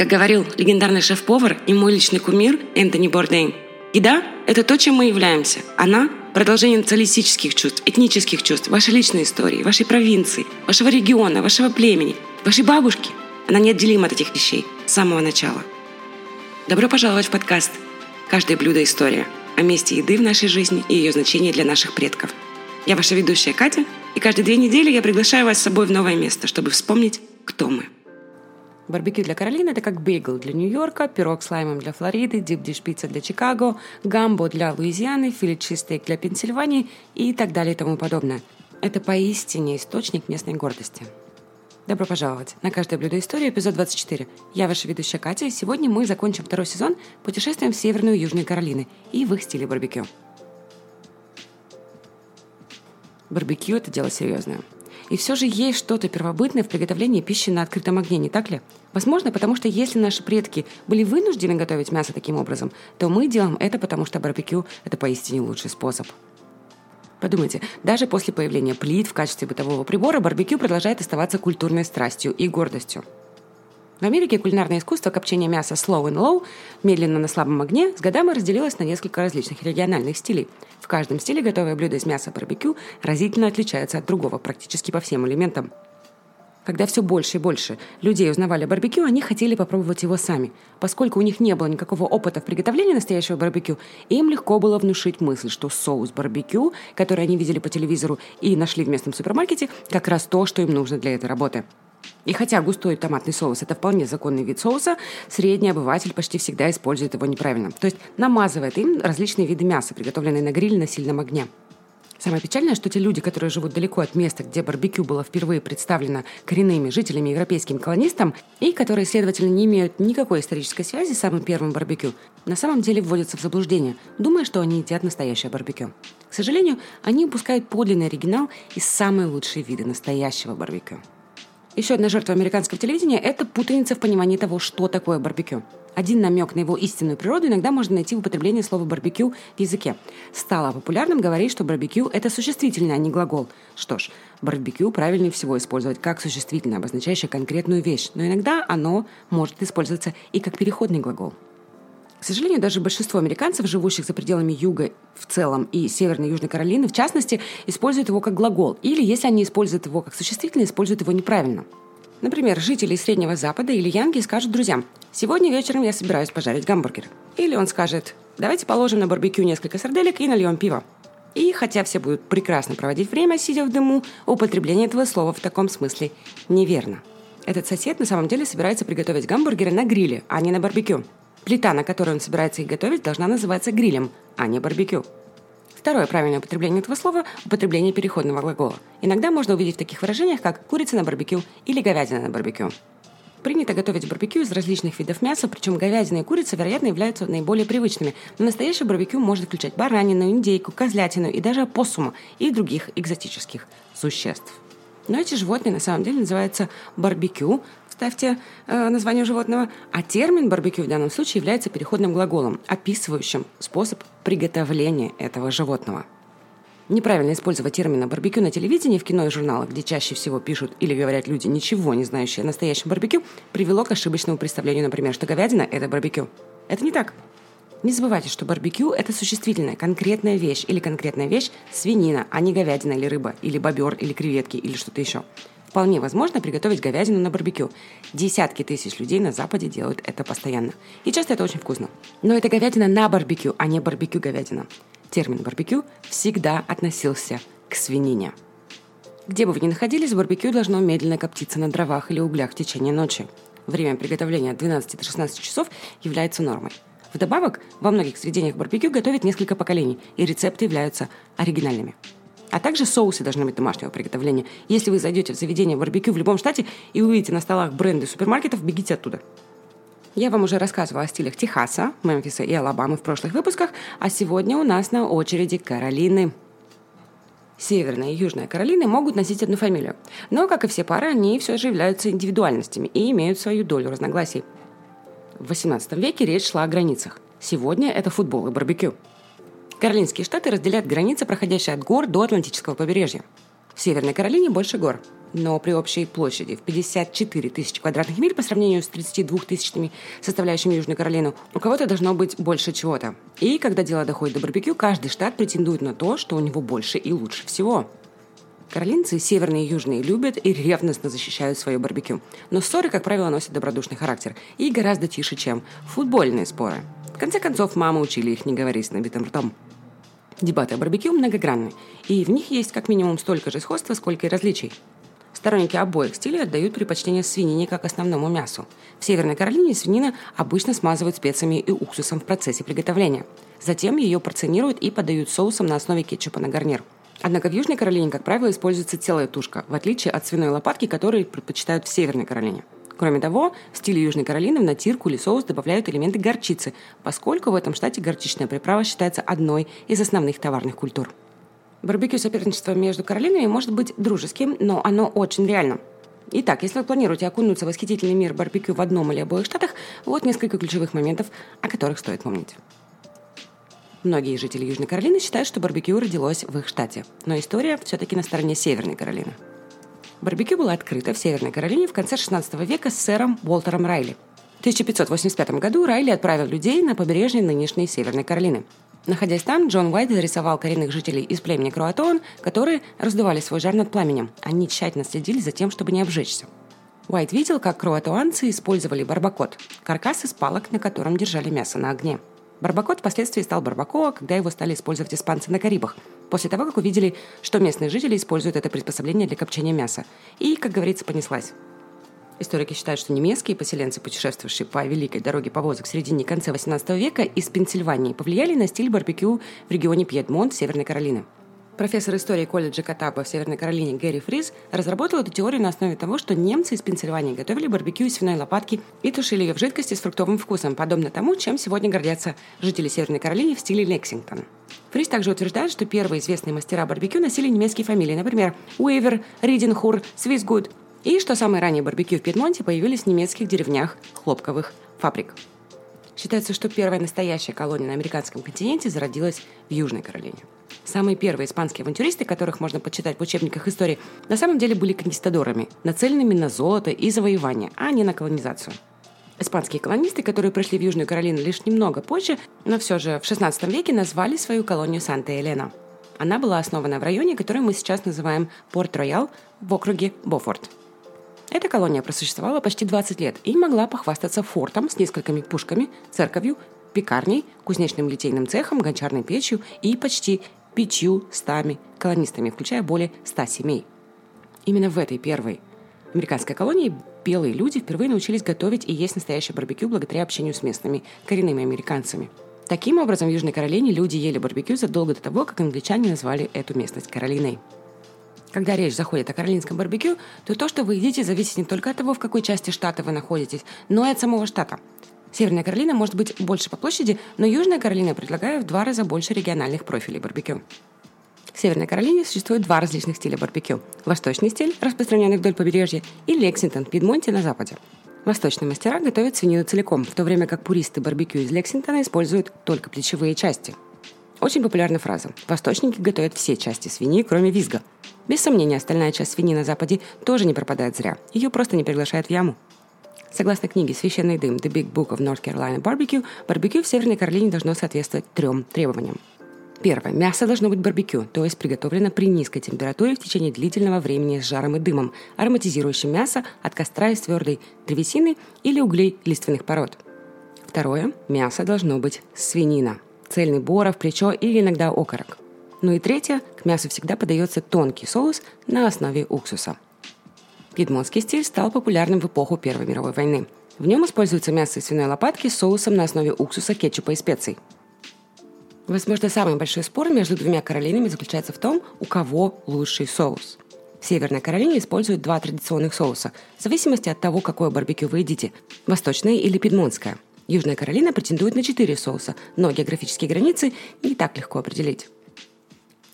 Как говорил легендарный шеф-повар и мой личный кумир Энтони Бордейн, еда – это то, чем мы являемся. Она – продолжение националистических чувств, этнических чувств, вашей личной истории, вашей провинции, вашего региона, вашего племени, вашей бабушки. Она неотделима от этих вещей с самого начала. Добро пожаловать в подкаст «Каждое блюдо – история» о месте еды в нашей жизни и ее значении для наших предков. Я ваша ведущая Катя, и каждые две недели я приглашаю вас с собой в новое место, чтобы вспомнить, кто мы. Барбекю для Каролины – это как бейгл для Нью-Йорка, пирог с лаймом для Флориды, дип-диш пицца для Чикаго, гамбо для Луизианы, филе чизстейк для Пенсильвании и так далее и тому подобное. Это поистине источник местной гордости. Добро пожаловать на «Каждое блюдо истории» эпизод 24. Я ваша ведущая Катя, и сегодня мы закончим второй сезон путешествием в Северную и Южную Каролины и в их стиле барбекю. Барбекю – это дело серьезное. И все же есть что-то первобытное в приготовлении пищи на открытом огне, не так ли? Возможно, потому что если наши предки были вынуждены готовить мясо таким образом, то мы делаем это, потому что барбекю – это поистине лучший способ. Подумайте, даже после появления плит в качестве бытового прибора барбекю продолжает оставаться культурной страстью и гордостью. В Америке кулинарное искусство копчения мяса slow and low, медленно на слабом огне, с годами разделилось на несколько различных региональных стилей. В каждом стиле готовое блюдо из мяса барбекю разительно отличается от другого практически по всем элементам. Когда все больше и больше людей узнавали о барбекю, они хотели попробовать его сами. Поскольку у них не было никакого опыта в приготовлении настоящего барбекю, им легко было внушить мысль, что соус барбекю, который они видели по телевизору и нашли в местном супермаркете, как раз то, что им нужно для этой работы. И хотя густой томатный соус – это вполне законный вид соуса, средний обыватель почти всегда использует его неправильно. То есть намазывает им различные виды мяса, приготовленные на гриле на сильном огне. Самое печальное, что те люди, которые живут далеко от места, где барбекю было впервые представлено коренными жителями европейским колонистам, и которые, следовательно, не имеют никакой исторической связи с самым первым барбекю, на самом деле вводятся в заблуждение, думая, что они едят настоящее барбекю. К сожалению, они упускают подлинный оригинал и самые лучшие виды настоящего барбекю. Еще одна жертва американского телевидения – это путаница в понимании того, что такое барбекю. Один намек на его истинную природу иногда можно найти в употреблении слова «барбекю» в языке. Стало популярным говорить, что барбекю – это существительное, а не глагол. Что ж, барбекю правильнее всего использовать как существительное, обозначающее конкретную вещь, но иногда оно может использоваться и как переходный глагол. К сожалению, даже большинство американцев, живущих за пределами Юга в целом и Северной и Южной Каролины, в частности, используют его как глагол. Или, если они используют его как существительное, используют его неправильно. Например, жители Среднего Запада или Янги скажут друзьям «Сегодня вечером я собираюсь пожарить гамбургер». Или он скажет «Давайте положим на барбекю несколько сарделек и нальем пиво». И хотя все будут прекрасно проводить время, сидя в дыму, употребление этого слова в таком смысле неверно. Этот сосед на самом деле собирается приготовить гамбургеры на гриле, а не на барбекю. Плита, на которой он собирается их готовить, должна называться грилем, а не барбекю. Второе правильное употребление этого слова – употребление переходного глагола. Иногда можно увидеть в таких выражениях, как «курица на барбекю» или «говядина на барбекю». Принято готовить барбекю из различных видов мяса, причем говядина и курица, вероятно, являются наиболее привычными. Но настоящее барбекю может включать баранину, индейку, козлятину и даже опоссума и других экзотических существ. Но эти животные на самом деле называются барбекю, ставьте э, название животного, а термин барбекю в данном случае является переходным глаголом, описывающим способ приготовления этого животного. Неправильно использовать термин барбекю на телевидении, в кино и журналах, где чаще всего пишут или говорят люди, ничего не знающие о настоящем барбекю, привело к ошибочному представлению, например, что говядина – это барбекю. Это не так. Не забывайте, что барбекю – это существительная, конкретная вещь или конкретная вещь – свинина, а не говядина или рыба, или бобер, или креветки, или что-то еще. Вполне возможно приготовить говядину на барбекю. Десятки тысяч людей на Западе делают это постоянно. И часто это очень вкусно. Но это говядина на барбекю, а не барбекю говядина. Термин барбекю всегда относился к свинине. Где бы вы ни находились, барбекю должно медленно коптиться на дровах или углях в течение ночи. Время приготовления от 12 до 16 часов является нормой. Вдобавок, во многих заведениях барбекю готовят несколько поколений, и рецепты являются оригинальными. А также соусы должны быть домашнего приготовления. Если вы зайдете в заведение барбекю в любом штате и увидите на столах бренды супермаркетов, бегите оттуда. Я вам уже рассказывала о стилях Техаса, Мемфиса и Алабамы в прошлых выпусках, а сегодня у нас на очереди Каролины. Северная и Южная Каролины могут носить одну фамилию, но, как и все пары, они все же являются индивидуальностями и имеют свою долю разногласий. В XVIII веке речь шла о границах. Сегодня это футбол и барбекю. Каролинские штаты разделяют границы, проходящие от гор до Атлантического побережья. В Северной Каролине больше гор. но при общей площади в 54 тысячи квадратных миль по сравнению с 32 тысячами, составляющими Южную Каролину, у кого-то должно быть больше чего-то. И когда дело доходит до барбекю, каждый штат претендует на то, что у него больше и лучше всего. Каролинцы, северные и южные, любят и ревностно защищают свое барбекю. Но ссоры, как правило, носят добродушный характер и гораздо тише, чем футбольные споры. В конце концов, мамы учили их не говорить с набитым ртом. Дебаты о барбекю многогранны, и в них есть как минимум столько же сходства, сколько и различий. Сторонники обоих стилей отдают предпочтение свинине как основному мясу. В Северной Каролине свинина обычно смазывают специями и уксусом в процессе приготовления. Затем ее порционируют и подают соусом на основе кетчупа на гарнир – Однако в Южной Каролине, как правило, используется целая тушка, в отличие от свиной лопатки, которые предпочитают в Северной Каролине. Кроме того, в стиле Южной Каролины в натирку или соус добавляют элементы горчицы, поскольку в этом штате горчичная приправа считается одной из основных товарных культур. Барбекю соперничество между Каролинами может быть дружеским, но оно очень реально. Итак, если вы планируете окунуться в восхитительный мир барбекю в одном или обоих штатах, вот несколько ключевых моментов, о которых стоит помнить. Многие жители Южной Каролины считают, что барбекю родилось в их штате, но история все-таки на стороне Северной Каролины. Барбекю было открыто в Северной Каролине в конце 16 века с сэром Уолтером Райли. В 1585 году Райли отправил людей на побережье нынешней Северной Каролины. Находясь там, Джон Уайт зарисовал коренных жителей из племени Круатон, которые раздували свой жар над пламенем. Они тщательно следили за тем, чтобы не обжечься. Уайт видел, как круатуанцы использовали барбакот – каркас из палок, на котором держали мясо на огне – Барбакот впоследствии стал барбакоа, когда его стали использовать испанцы на Карибах, после того, как увидели, что местные жители используют это приспособление для копчения мяса. И, как говорится, понеслась. Историки считают, что немецкие поселенцы, путешествовавшие по великой дороге повозок в середине и конце 18 века из Пенсильвании, повлияли на стиль барбекю в регионе Пьедмонт, Северной Каролины. Профессор истории колледжа Катапа в Северной Каролине Гэри Фриз разработал эту теорию на основе того, что немцы из Пенсильвании готовили барбекю из свиной лопатки и тушили ее в жидкости с фруктовым вкусом, подобно тому, чем сегодня гордятся жители Северной Каролины в стиле Лексингтон. Фриз также утверждает, что первые известные мастера барбекю носили немецкие фамилии, например, Уэйвер, Риденхур, Свисгуд, и что самые ранние барбекю в Пьедмонте появились в немецких деревнях хлопковых фабрик. Считается, что первая настоящая колония на американском континенте зародилась в Южной Каролине. Самые первые испанские авантюристы, которых можно почитать в учебниках истории, на самом деле были конкистадорами, нацеленными на золото и завоевание, а не на колонизацию. Испанские колонисты, которые пришли в Южную Каролину лишь немного позже, но все же в XVI веке назвали свою колонию Санта-Елена. Она была основана в районе, который мы сейчас называем Порт-Роял в округе Бофорт. Эта колония просуществовала почти 20 лет и могла похвастаться фортом с несколькими пушками, церковью, пекарней, кузнечным литейным цехом, гончарной печью и почти пятью стами колонистами, включая более ста семей. Именно в этой первой американской колонии белые люди впервые научились готовить и есть настоящее барбекю благодаря общению с местными коренными американцами. Таким образом, в Южной Каролине люди ели барбекю задолго до того, как англичане назвали эту местность Каролиной. Когда речь заходит о каролинском барбекю, то то, что вы едите, зависит не только от того, в какой части штата вы находитесь, но и от самого штата. Северная Каролина может быть больше по площади, но Южная Каролина предлагает в два раза больше региональных профилей барбекю. В Северной Каролине существует два различных стиля барбекю. Восточный стиль, распространенный вдоль побережья, и Лексингтон, Пидмонте на западе. Восточные мастера готовят свинину целиком, в то время как пуристы барбекю из Лексингтона используют только плечевые части. Очень популярная фраза. Восточники готовят все части свиньи, кроме визга. Без сомнения, остальная часть свиньи на Западе тоже не пропадает зря. Ее просто не приглашают в яму. Согласно книге «Священный дым» The Big Book of North Carolina Barbecue, барбекю в Северной Каролине должно соответствовать трем требованиям. Первое. Мясо должно быть барбекю, то есть приготовлено при низкой температуре в течение длительного времени с жаром и дымом, ароматизирующим мясо от костра из твердой древесины или углей лиственных пород. Второе. Мясо должно быть свинина. Цельный боров, плечо или иногда окорок. Ну и третье. К мясу всегда подается тонкий соус на основе уксуса – Пьедмонтский стиль стал популярным в эпоху Первой мировой войны. В нем используется мясо из свиной лопатки с соусом на основе уксуса, кетчупа и специй. Возможно, самый большой спор между двумя Каролинами заключается в том, у кого лучший соус. В Северной Каролине используют два традиционных соуса, в зависимости от того, какое барбекю вы едите – восточное или пидмонтское. Южная Каролина претендует на четыре соуса, но географические границы не так легко определить.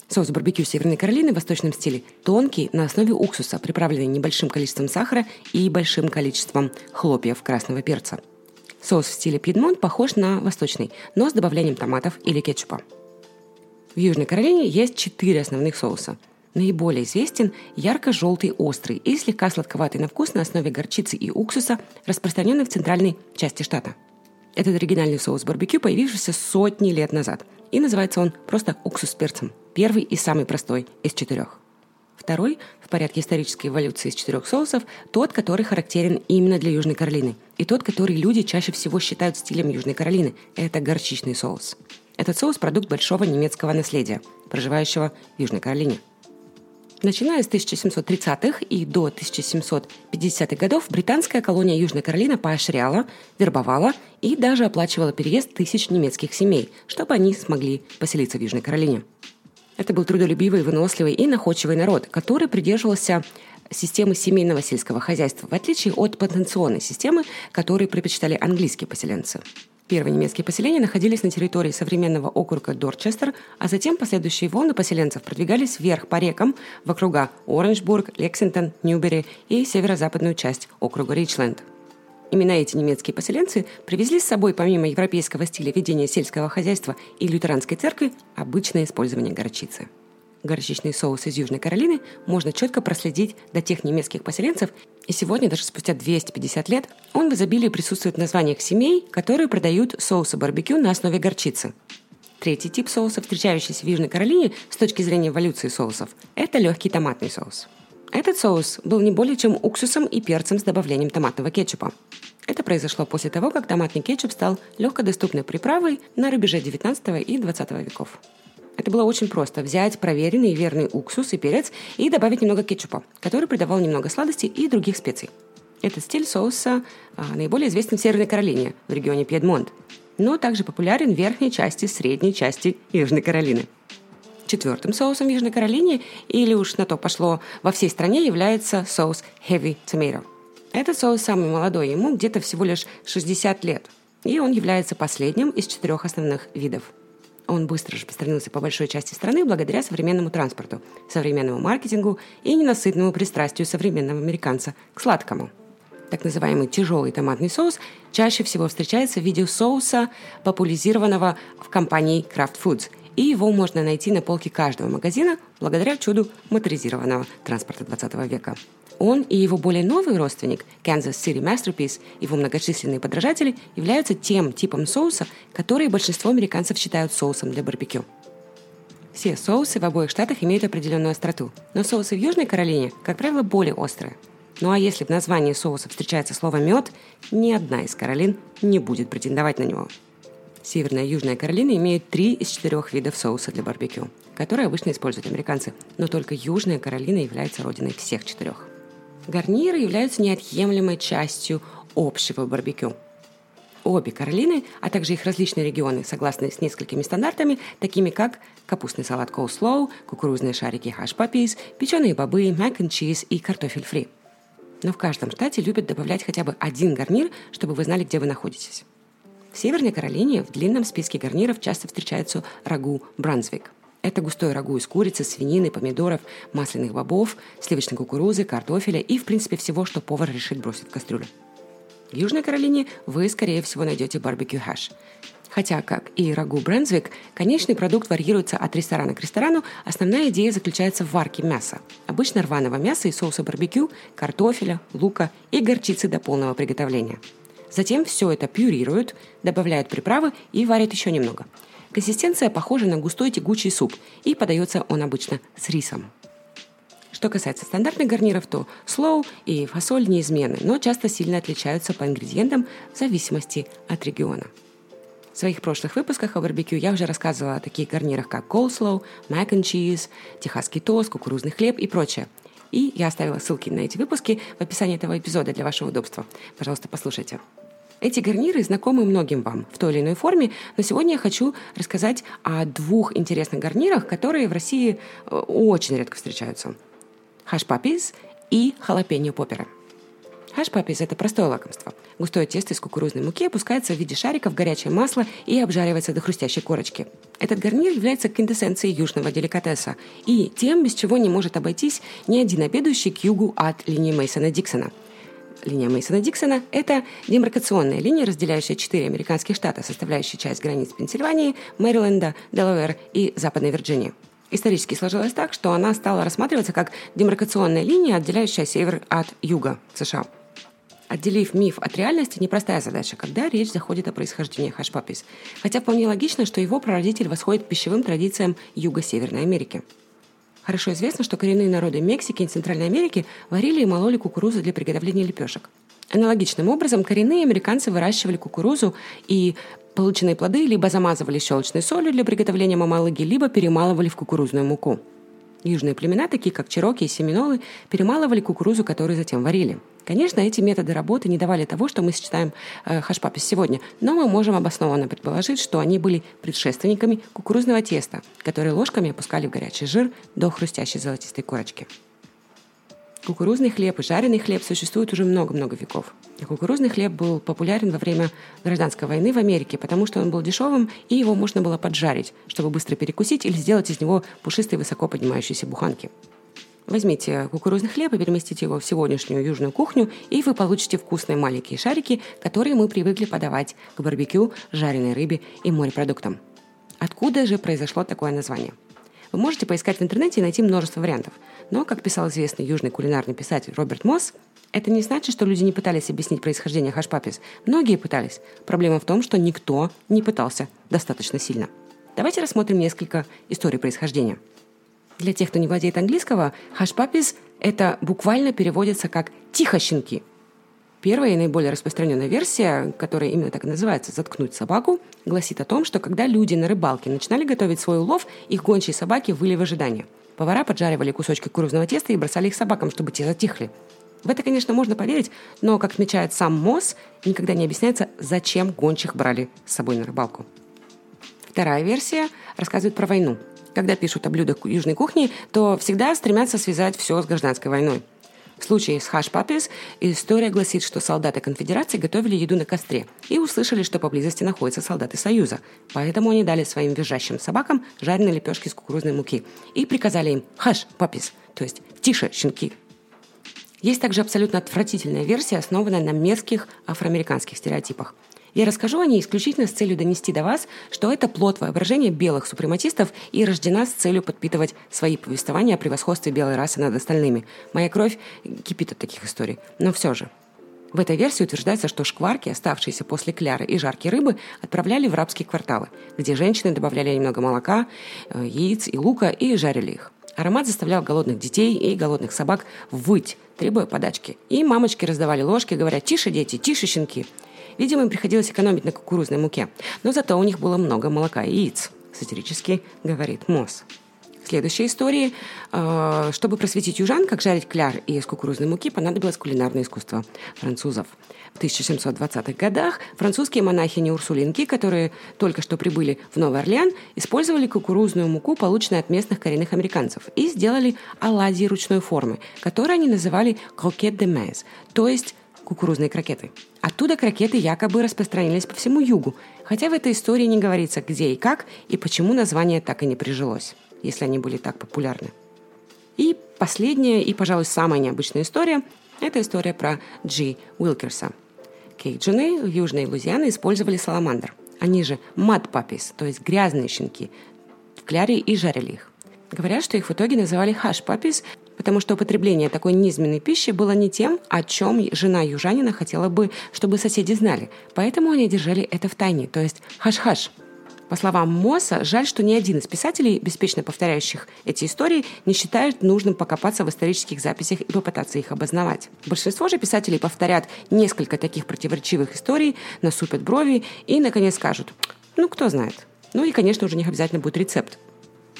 Соус барбекю Северной Каролины в восточном стиле тонкий, на основе уксуса, приправленный небольшим количеством сахара и большим количеством хлопьев красного перца. Соус в стиле Пьедмонт похож на восточный, но с добавлением томатов или кетчупа. В Южной Каролине есть четыре основных соуса. Наиболее известен ярко-желтый острый и слегка сладковатый на вкус на основе горчицы и уксуса, распространенный в центральной части штата. Этот оригинальный соус барбекю появившийся сотни лет назад. И называется он просто уксус с перцем. Первый и самый простой из четырех. Второй, в порядке исторической эволюции из четырех соусов, тот, который характерен именно для Южной Каролины. И тот, который люди чаще всего считают стилем Южной Каролины. Это горчичный соус. Этот соус – продукт большого немецкого наследия, проживающего в Южной Каролине. Начиная с 1730-х и до 1750-х годов британская колония Южная Каролина поощряла, вербовала и даже оплачивала переезд тысяч немецких семей, чтобы они смогли поселиться в Южной Каролине. Это был трудолюбивый, выносливый и находчивый народ, который придерживался системы семейного сельского хозяйства, в отличие от потенционной системы, которой предпочитали английские поселенцы. Первые немецкие поселения находились на территории современного округа Дорчестер, а затем последующие волны поселенцев продвигались вверх по рекам в округа Оранжбург, Лексингтон, Ньюбери и северо-западную часть округа Ричленд. Именно эти немецкие поселенцы привезли с собой, помимо европейского стиля ведения сельского хозяйства и лютеранской церкви, обычное использование горчицы горчичный соус из Южной Каролины можно четко проследить до тех немецких поселенцев, и сегодня, даже спустя 250 лет, он в изобилии присутствует в названиях семей, которые продают соусы барбекю на основе горчицы. Третий тип соуса, встречающийся в Южной Каролине с точки зрения эволюции соусов, это легкий томатный соус. Этот соус был не более чем уксусом и перцем с добавлением томатного кетчупа. Это произошло после того, как томатный кетчуп стал легкодоступной приправой на рубеже 19 и 20 веков. Это было очень просто. Взять проверенный и верный уксус и перец и добавить немного кетчупа, который придавал немного сладости и других специй. Этот стиль соуса а, наиболее известен в Северной Каролине, в регионе Пьедмонт, но также популярен в верхней части, средней части Южной Каролины. Четвертым соусом в Южной Каролине, или уж на то пошло, во всей стране является соус Heavy Tomato. Этот соус самый молодой, ему где-то всего лишь 60 лет, и он является последним из четырех основных видов – он быстро распространился по большой части страны благодаря современному транспорту, современному маркетингу и ненасытному пристрастию современного американца к сладкому. Так называемый тяжелый томатный соус чаще всего встречается в виде соуса, популяризированного в компании Kraft Foods, и его можно найти на полке каждого магазина благодаря чуду моторизированного транспорта 20 века. Он и его более новый родственник, Kansas City Masterpiece, его многочисленные подражатели, являются тем типом соуса, который большинство американцев считают соусом для барбекю. Все соусы в обоих штатах имеют определенную остроту, но соусы в Южной Каролине, как правило, более острые. Ну а если в названии соуса встречается слово «мед», ни одна из Каролин не будет претендовать на него. Северная и Южная Каролина имеют три из четырех видов соуса для барбекю, которые обычно используют американцы, но только Южная Каролина является родиной всех четырех. Гарниры являются неотъемлемой частью общего барбекю. Обе Каролины, а также их различные регионы, согласны с несколькими стандартами, такими как капустный салат coleslaw, кукурузные шарики puppies, печеные бобы, mac and cheese и картофель фри. Но в каждом штате любят добавлять хотя бы один гарнир, чтобы вы знали, где вы находитесь. В Северной Каролине в длинном списке гарниров часто встречаются рагу Брансвик. Это густой рагу из курицы, свинины, помидоров, масляных бобов, сливочной кукурузы, картофеля и, в принципе, всего, что повар решит бросить в кастрюлю. В Южной Каролине вы, скорее всего, найдете барбекю хэш. Хотя, как и рагу Брэнсвик, конечный продукт варьируется от ресторана к ресторану, основная идея заключается в варке мяса. Обычно рваного мяса и соуса барбекю, картофеля, лука и горчицы до полного приготовления. Затем все это пюрируют, добавляют приправы и варят еще немного – Консистенция похожа на густой тягучий суп, и подается он обычно с рисом. Что касается стандартных гарниров, то слоу и фасоль неизменны, но часто сильно отличаются по ингредиентам в зависимости от региона. В своих прошлых выпусках о барбекю я уже рассказывала о таких гарнирах, как coleslaw, mac and cheese, техасский тост, кукурузный хлеб и прочее. И я оставила ссылки на эти выпуски в описании этого эпизода для вашего удобства. Пожалуйста, послушайте. Эти гарниры знакомы многим вам в той или иной форме, но сегодня я хочу рассказать о двух интересных гарнирах, которые в России э, очень редко встречаются. Хаш-папис и халапеньо поперы. Хаш-папис – это простое лакомство. Густое тесто из кукурузной муки опускается в виде шариков в горячее масло и обжаривается до хрустящей корочки. Этот гарнир является квинтэссенцией южного деликатеса и тем, без чего не может обойтись ни один обедающий к югу от линии Мейсона Диксона – Линия Мейсона-Диксона – это демаркационная линия, разделяющая четыре американских штата, составляющие часть границ Пенсильвании, Мэриленда, Делавэр и Западной Вирджинии. Исторически сложилось так, что она стала рассматриваться как демаркационная линия, отделяющая север от юга США. Отделив миф от реальности – непростая задача, когда речь заходит о происхождении хашпапис. Хотя вполне логично, что его прародитель восходит к пищевым традициям Юго-Северной Америки. Хорошо известно, что коренные народы Мексики и Центральной Америки варили и мололи кукурузу для приготовления лепешек. Аналогичным образом коренные американцы выращивали кукурузу и полученные плоды либо замазывали щелочной солью для приготовления мамалыги, либо перемалывали в кукурузную муку. Южные племена, такие как чероки и семинолы, перемалывали кукурузу, которую затем варили. Конечно, эти методы работы не давали того, что мы считаем э, хашпапис сегодня, но мы можем обоснованно предположить, что они были предшественниками кукурузного теста, которые ложками опускали в горячий жир до хрустящей золотистой корочки. Кукурузный хлеб и жареный хлеб существуют уже много-много веков. Кукурузный хлеб был популярен во время гражданской войны в Америке, потому что он был дешевым, и его можно было поджарить, чтобы быстро перекусить или сделать из него пушистые высоко поднимающиеся буханки. Возьмите кукурузный хлеб и переместите его в сегодняшнюю южную кухню, и вы получите вкусные маленькие шарики, которые мы привыкли подавать к барбекю, жареной рыбе и морепродуктам. Откуда же произошло такое название? Вы можете поискать в интернете и найти множество вариантов. Но, как писал известный южный кулинарный писатель Роберт Мосс, это не значит, что люди не пытались объяснить происхождение хашпапис. Многие пытались. Проблема в том, что никто не пытался достаточно сильно. Давайте рассмотрим несколько историй происхождения. Для тех, кто не владеет английского, хашпапис – это буквально переводится как «тихо, щенки». Первая и наиболее распространенная версия, которая именно так и называется «заткнуть собаку», гласит о том, что когда люди на рыбалке начинали готовить свой улов, их гончие собаки выли в ожидании. Повара поджаривали кусочки кукурузного теста и бросали их собакам, чтобы те затихли. В это, конечно, можно поверить, но, как отмечает сам МОЗ, никогда не объясняется, зачем гончих брали с собой на рыбалку. Вторая версия рассказывает про войну. Когда пишут о блюдах южной кухни, то всегда стремятся связать все с гражданской войной. В случае с хаш папис история гласит, что солдаты конфедерации готовили еду на костре и услышали, что поблизости находятся солдаты Союза. Поэтому они дали своим визжащим собакам жареные лепешки из кукурузной муки и приказали им хаш папис, то есть тише, щенки. Есть также абсолютно отвратительная версия, основанная на мерзких афроамериканских стереотипах – я расскажу о ней исключительно с целью донести до вас, что это плод воображения белых супрематистов и рождена с целью подпитывать свои повествования о превосходстве белой расы над остальными. Моя кровь кипит от таких историй. Но все же. В этой версии утверждается, что шкварки, оставшиеся после кляры и жарки рыбы, отправляли в рабские кварталы, где женщины добавляли немного молока, э, яиц и лука и жарили их. Аромат заставлял голодных детей и голодных собак выть, требуя подачки. И мамочки раздавали ложки, говоря «Тише, дети, тише, щенки!» Видимо, им приходилось экономить на кукурузной муке. Но зато у них было много молока и яиц, сатирически говорит Мосс. В следующей истории, э, чтобы просветить южан, как жарить кляр из кукурузной муки, понадобилось кулинарное искусство французов. В 1720-х годах французские монахини-урсулинки, которые только что прибыли в Новый Орлеан, использовали кукурузную муку, полученную от местных коренных американцев, и сделали оладьи ручной формы, которые они называли «крокет де мез», то есть кукурузные крокеты. Оттуда крокеты якобы распространились по всему югу, хотя в этой истории не говорится, где и как, и почему название так и не прижилось, если они были так популярны. И последняя, и, пожалуй, самая необычная история – это история про Джи Уилкерса. Кейджины в Южной Лузиане использовали саламандр. Они же мад папис, то есть грязные щенки, в кляре и жарили их. Говорят, что их в итоге называли хаш папис, потому что употребление такой низменной пищи было не тем, о чем жена южанина хотела бы, чтобы соседи знали. Поэтому они держали это в тайне, то есть хаш-хаш. По словам Мосса, жаль, что ни один из писателей, беспечно повторяющих эти истории, не считает нужным покопаться в исторических записях и попытаться их обосновать. Большинство же писателей повторят несколько таких противоречивых историй, насупят брови и, наконец, скажут «ну, кто знает». Ну и, конечно, уже них обязательно будет рецепт.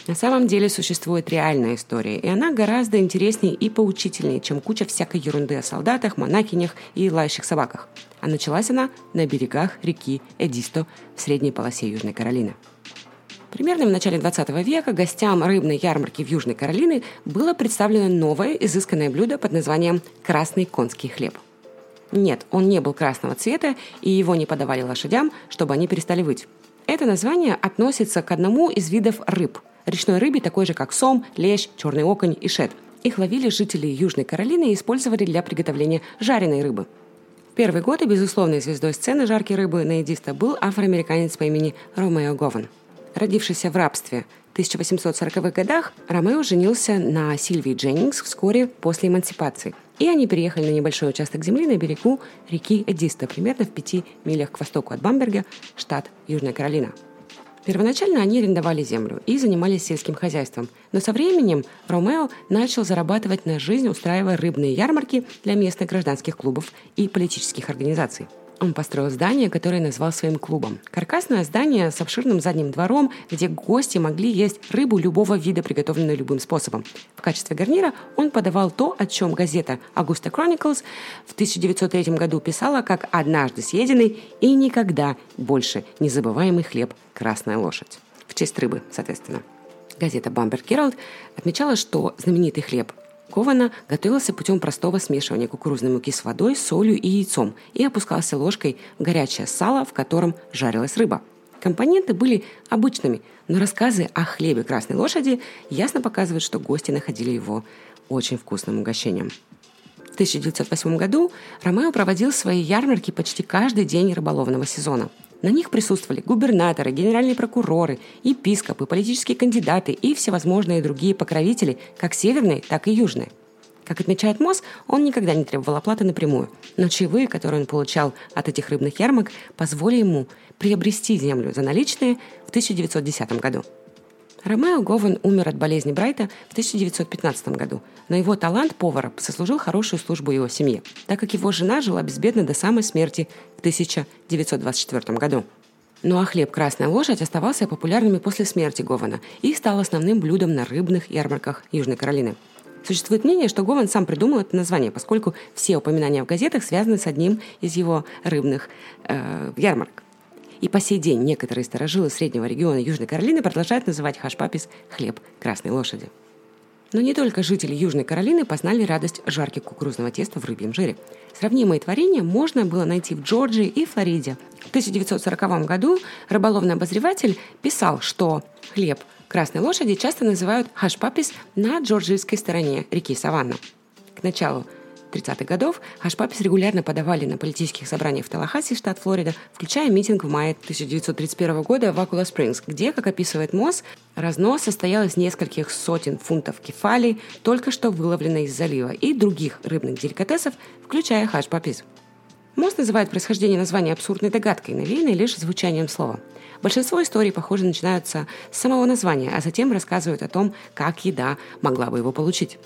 На самом деле существует реальная история, и она гораздо интереснее и поучительнее, чем куча всякой ерунды о солдатах, монахинях и лающих собаках. А началась она на берегах реки Эдисто в средней полосе Южной Каролины. Примерно в начале 20 века гостям рыбной ярмарки в Южной Каролине было представлено новое изысканное блюдо под названием «красный конский хлеб». Нет, он не был красного цвета, и его не подавали лошадям, чтобы они перестали выть. Это название относится к одному из видов рыб – речной рыбе, такой же как сом, лещ, черный оконь и шет. Их ловили жители Южной Каролины и использовали для приготовления жареной рыбы. В первые годы безусловной звездой сцены жарки рыбы на Эдиста был афроамериканец по имени Ромео Гован. Родившийся в рабстве в 1840-х годах, Ромео женился на Сильвии Дженнингс вскоре после эмансипации. И они переехали на небольшой участок земли на берегу реки Эдиста, примерно в пяти милях к востоку от Бамберга, штат Южная Каролина. Первоначально они арендовали землю и занимались сельским хозяйством, но со временем Ромео начал зарабатывать на жизнь, устраивая рыбные ярмарки для местных гражданских клубов и политических организаций. Он построил здание, которое назвал своим клубом. Каркасное здание с обширным задним двором, где гости могли есть рыбу любого вида, приготовленную любым способом. В качестве гарнира он подавал то, о чем газета Augusta Chronicles в 1903 году писала как «однажды съеденный и никогда больше незабываемый хлеб «Красная лошадь». В честь рыбы, соответственно. Газета Bumper Herald отмечала, что знаменитый хлеб Кована готовился путем простого смешивания кукурузной муки с водой, солью и яйцом и опускался ложкой в горячее сало, в котором жарилась рыба. Компоненты были обычными, но рассказы о хлебе красной лошади ясно показывают, что гости находили его очень вкусным угощением. В 1908 году Ромео проводил свои ярмарки почти каждый день рыболовного сезона – на них присутствовали губернаторы, генеральные прокуроры, епископы, политические кандидаты и всевозможные другие покровители, как северные, так и южные. Как отмечает МОЗ, он никогда не требовал оплаты напрямую, но чаевые, которые он получал от этих рыбных ярмарок, позволили ему приобрести землю за наличные в 1910 году. Ромео Говен умер от болезни Брайта в 1915 году, но его талант повара сослужил хорошую службу его семье, так как его жена жила безбедно до самой смерти в 1924 году. Ну а хлеб «Красная лошадь» оставался популярным после смерти Гована и стал основным блюдом на рыбных ярмарках Южной Каролины. Существует мнение, что Гован сам придумал это название, поскольку все упоминания в газетах связаны с одним из его рыбных э, ярмарок. И по сей день некоторые старожилы среднего региона Южной Каролины продолжают называть хашпапис «хлеб красной лошади». Но не только жители Южной Каролины познали радость жарки кукурузного теста в рыбьем жире. Сравнимые творения можно было найти в Джорджии и Флориде. В 1940 году рыболовный обозреватель писал, что хлеб красной лошади часто называют хашпапис на джорджийской стороне реки Саванна. К началу 30-х годов Хашпапис регулярно подавали на политических собраниях в Талахасе, штат Флорида, включая митинг в мае 1931 года в Акула Спрингс, где, как описывает МОЗ, разнос состоял из нескольких сотен фунтов кефали, только что выловленной из залива, и других рыбных деликатесов, включая хашпапис. МОЗ называет происхождение названия абсурдной догадкой, навеянной лишь звучанием слова. Большинство историй, похоже, начинаются с самого названия, а затем рассказывают о том, как еда могла бы его получить.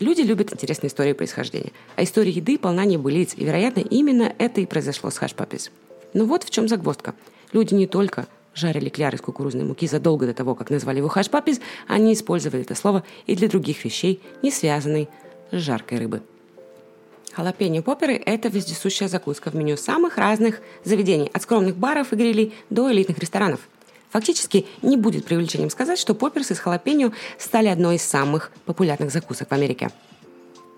Люди любят интересные истории происхождения, а история еды полна небылиц, и, вероятно, именно это и произошло с хашпапис. Но вот в чем загвоздка. Люди не только жарили кляр из кукурузной муки задолго до того, как назвали его хашпапис, они использовали это слово и для других вещей, не связанной с жаркой рыбы. Халапеньо поперы – это вездесущая закуска в меню самых разных заведений, от скромных баров и грилей до элитных ресторанов – Фактически не будет преувеличением сказать, что попперсы с халапеньо стали одной из самых популярных закусок в Америке.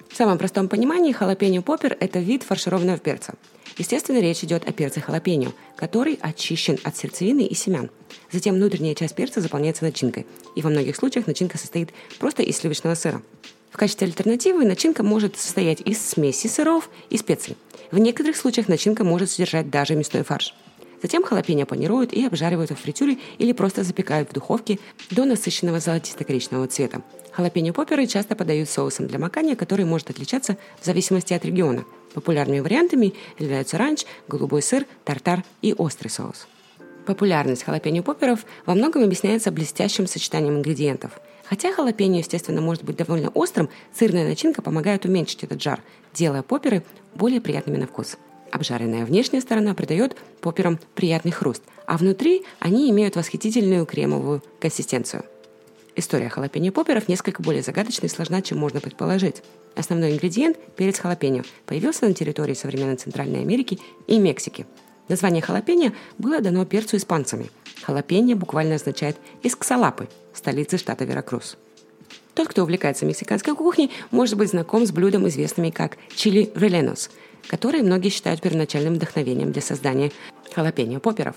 В самом простом понимании халапеньо поппер – это вид фаршированного перца. Естественно, речь идет о перце халапеньо, который очищен от сердцевины и семян. Затем внутренняя часть перца заполняется начинкой, и во многих случаях начинка состоит просто из сливочного сыра. В качестве альтернативы начинка может состоять из смеси сыров и специй. В некоторых случаях начинка может содержать даже мясной фарш – Затем халапеньо панируют и обжаривают в фритюре или просто запекают в духовке до насыщенного золотисто-коричневого цвета. Халапеньо-поперы часто подают соусом для макания, который может отличаться в зависимости от региона. Популярными вариантами являются ранч, голубой сыр, тартар и острый соус. Популярность халапеньо-поперов во многом объясняется блестящим сочетанием ингредиентов. Хотя халапеньо, естественно, может быть довольно острым, сырная начинка помогает уменьшить этот жар, делая поперы более приятными на вкус. Обжаренная внешняя сторона придает поперам приятный хруст, а внутри они имеют восхитительную кремовую консистенцию. История халапеньо поперов несколько более загадочна и сложна, чем можно предположить. Основной ингредиент – перец халапеньо – появился на территории современной Центральной Америки и Мексики. Название халапеньо было дано перцу испанцами. Халапеньо буквально означает «исксалапы» – столицы штата Веракрус. Тот, кто увлекается мексиканской кухней, может быть знаком с блюдом, известными как чили реленос – которые многие считают первоначальным вдохновением для создания халапеньо поперов.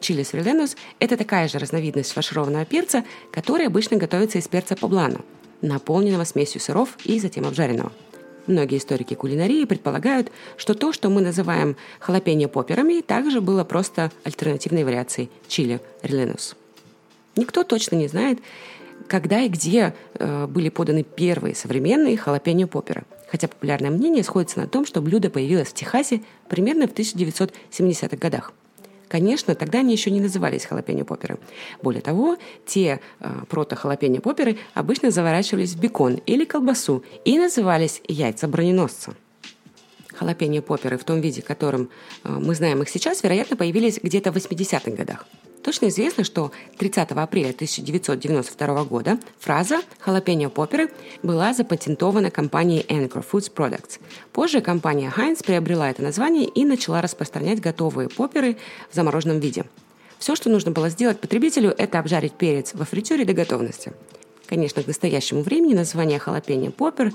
Чили сверленус – это такая же разновидность фаршированного перца, который обычно готовится из перца поблану, наполненного смесью сыров и затем обжаренного. Многие историки кулинарии предполагают, что то, что мы называем халапеньо поперами, также было просто альтернативной вариацией чили реленус. Никто точно не знает, когда и где э, были поданы первые современные халапеньо поперы. Хотя популярное мнение сходится на том, что блюдо появилось в Техасе примерно в 1970-х годах. Конечно, тогда они еще не назывались халапеньо поперы. Более того, те э, прото-халапеньо поперы обычно заворачивались в бекон или колбасу и назывались яйца броненосца. Халапеньо поперы в том виде, которым э, мы знаем их сейчас, вероятно, появились где-то в 80-х годах. Точно известно, что 30 апреля 1992 года фраза «халапеньо поперы» была запатентована компанией Anchor Foods Products. Позже компания Heinz приобрела это название и начала распространять готовые поперы в замороженном виде. Все, что нужно было сделать потребителю, это обжарить перец во фритюре до готовности. Конечно, к настоящему времени название халапеньо поппер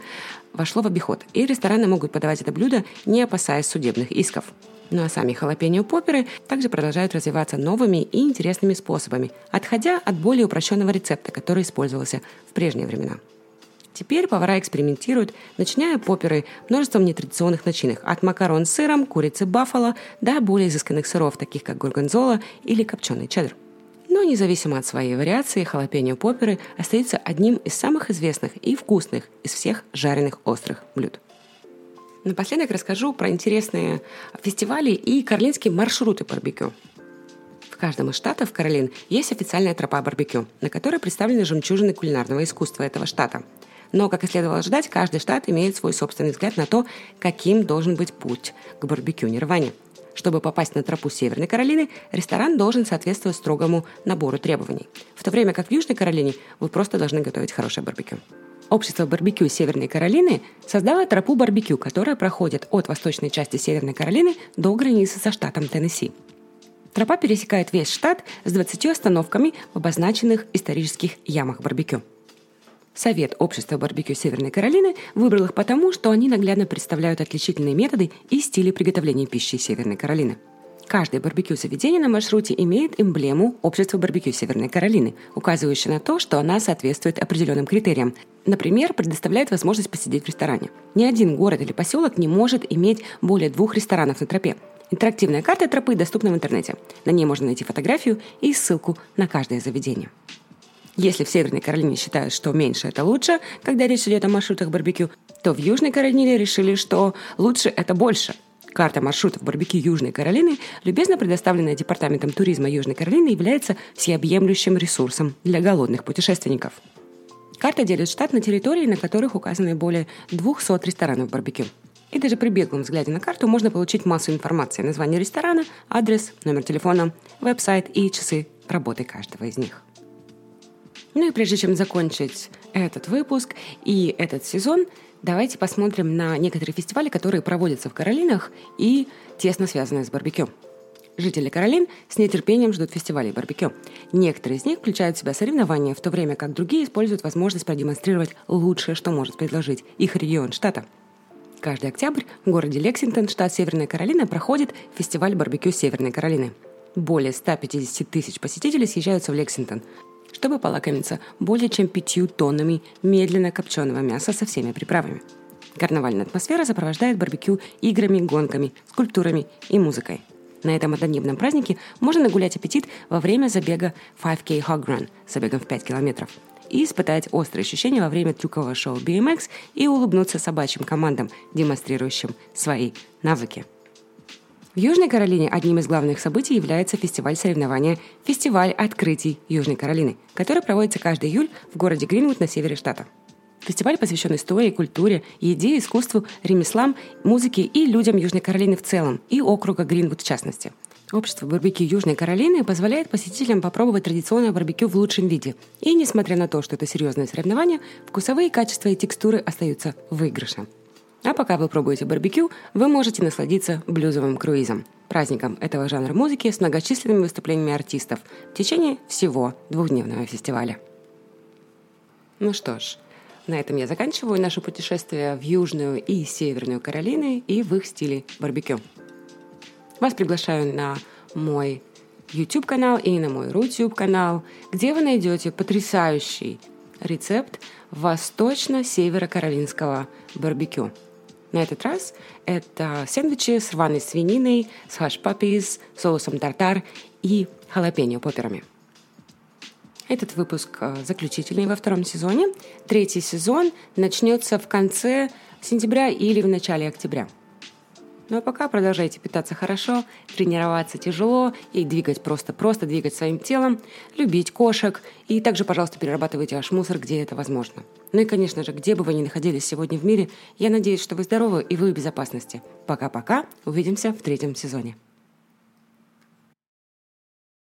вошло в обиход, и рестораны могут подавать это блюдо, не опасаясь судебных исков. Ну а сами халапеньо-попперы также продолжают развиваться новыми и интересными способами, отходя от более упрощенного рецепта, который использовался в прежние времена. Теперь повара экспериментируют, начиная поперы множеством нетрадиционных начинок, от макарон с сыром, курицы баффало до более изысканных сыров, таких как горгонзола или копченый чеддер. Но независимо от своей вариации, халапеньо поперы остается одним из самых известных и вкусных из всех жареных острых блюд. Напоследок расскажу про интересные фестивали и каролинские маршруты барбекю. В каждом из штатов Каролин есть официальная тропа барбекю, на которой представлены жемчужины кулинарного искусства этого штата. Но, как и следовало ожидать, каждый штат имеет свой собственный взгляд на то, каким должен быть путь к барбекю Нирване. Чтобы попасть на тропу Северной Каролины, ресторан должен соответствовать строгому набору требований. В то время как в Южной Каролине вы просто должны готовить хорошее барбекю. Общество барбекю Северной Каролины создало тропу барбекю, которая проходит от восточной части Северной Каролины до границы со штатом Теннесси. Тропа пересекает весь штат с 20 остановками в обозначенных исторических ямах барбекю. Совет общества барбекю Северной Каролины выбрал их потому, что они наглядно представляют отличительные методы и стили приготовления пищи Северной Каролины – Каждое барбекю-заведение на маршруте имеет эмблему Общества барбекю Северной Каролины, указывающую на то, что она соответствует определенным критериям. Например, предоставляет возможность посидеть в ресторане. Ни один город или поселок не может иметь более двух ресторанов на тропе. Интерактивная карта тропы доступна в интернете. На ней можно найти фотографию и ссылку на каждое заведение. Если в Северной Каролине считают, что меньше это лучше, когда речь идет о маршрутах барбекю, то в Южной Каролине решили, что лучше это больше – Карта маршрутов барбекю Южной Каролины, любезно предоставленная Департаментом туризма Южной Каролины, является всеобъемлющим ресурсом для голодных путешественников. Карта делит штат на территории, на которых указаны более 200 ресторанов барбекю. И даже при беглом взгляде на карту можно получить массу информации. Название ресторана, адрес, номер телефона, веб-сайт и часы работы каждого из них. Ну и прежде чем закончить этот выпуск и этот сезон, Давайте посмотрим на некоторые фестивали, которые проводятся в Каролинах и тесно связаны с барбекю. Жители Каролин с нетерпением ждут фестивалей барбекю. Некоторые из них включают в себя соревнования, в то время как другие используют возможность продемонстрировать лучшее, что может предложить их регион штата. Каждый октябрь в городе Лексингтон, штат Северная Каролина, проходит фестиваль барбекю Северной Каролины. Более 150 тысяч посетителей съезжаются в Лексингтон, чтобы полакомиться более чем пятью тоннами медленно копченого мяса со всеми приправами. Карнавальная атмосфера сопровождает барбекю играми, гонками, скульптурами и музыкой. На этом однодневном празднике можно нагулять аппетит во время забега 5K Hog Run с забегом в 5 километров и испытать острые ощущения во время трюкового шоу BMX и улыбнуться собачьим командам, демонстрирующим свои навыки. В Южной Каролине одним из главных событий является фестиваль соревнования «Фестиваль открытий Южной Каролины», который проводится каждый июль в городе Гринвуд на севере штата. Фестиваль посвящен истории, культуре, еде, искусству, ремеслам, музыке и людям Южной Каролины в целом, и округа Гринвуд в частности. Общество барбекю Южной Каролины позволяет посетителям попробовать традиционное барбекю в лучшем виде. И несмотря на то, что это серьезное соревнование, вкусовые качества и текстуры остаются в выигрыше. А пока вы пробуете барбекю, вы можете насладиться блюзовым круизом, праздником этого жанра музыки с многочисленными выступлениями артистов в течение всего двухдневного фестиваля. Ну что ж, на этом я заканчиваю наше путешествие в Южную и Северную Каролины и в их стиле барбекю. Вас приглашаю на мой YouTube канал и на мой Рутюб канал, где вы найдете потрясающий рецепт восточно-северо-каролинского барбекю – на этот раз это сэндвичи с рваной свининой, с хаш-паппис, соусом тартар и халапеньо поперами. Этот выпуск э, заключительный во втором сезоне. Третий сезон начнется в конце сентября или в начале октября. Ну а пока продолжайте питаться хорошо, тренироваться тяжело и двигать просто-просто, двигать своим телом, любить кошек и также, пожалуйста, перерабатывайте ваш мусор, где это возможно. Ну и, конечно же, где бы вы ни находились сегодня в мире, я надеюсь, что вы здоровы и вы в безопасности. Пока-пока, увидимся в третьем сезоне.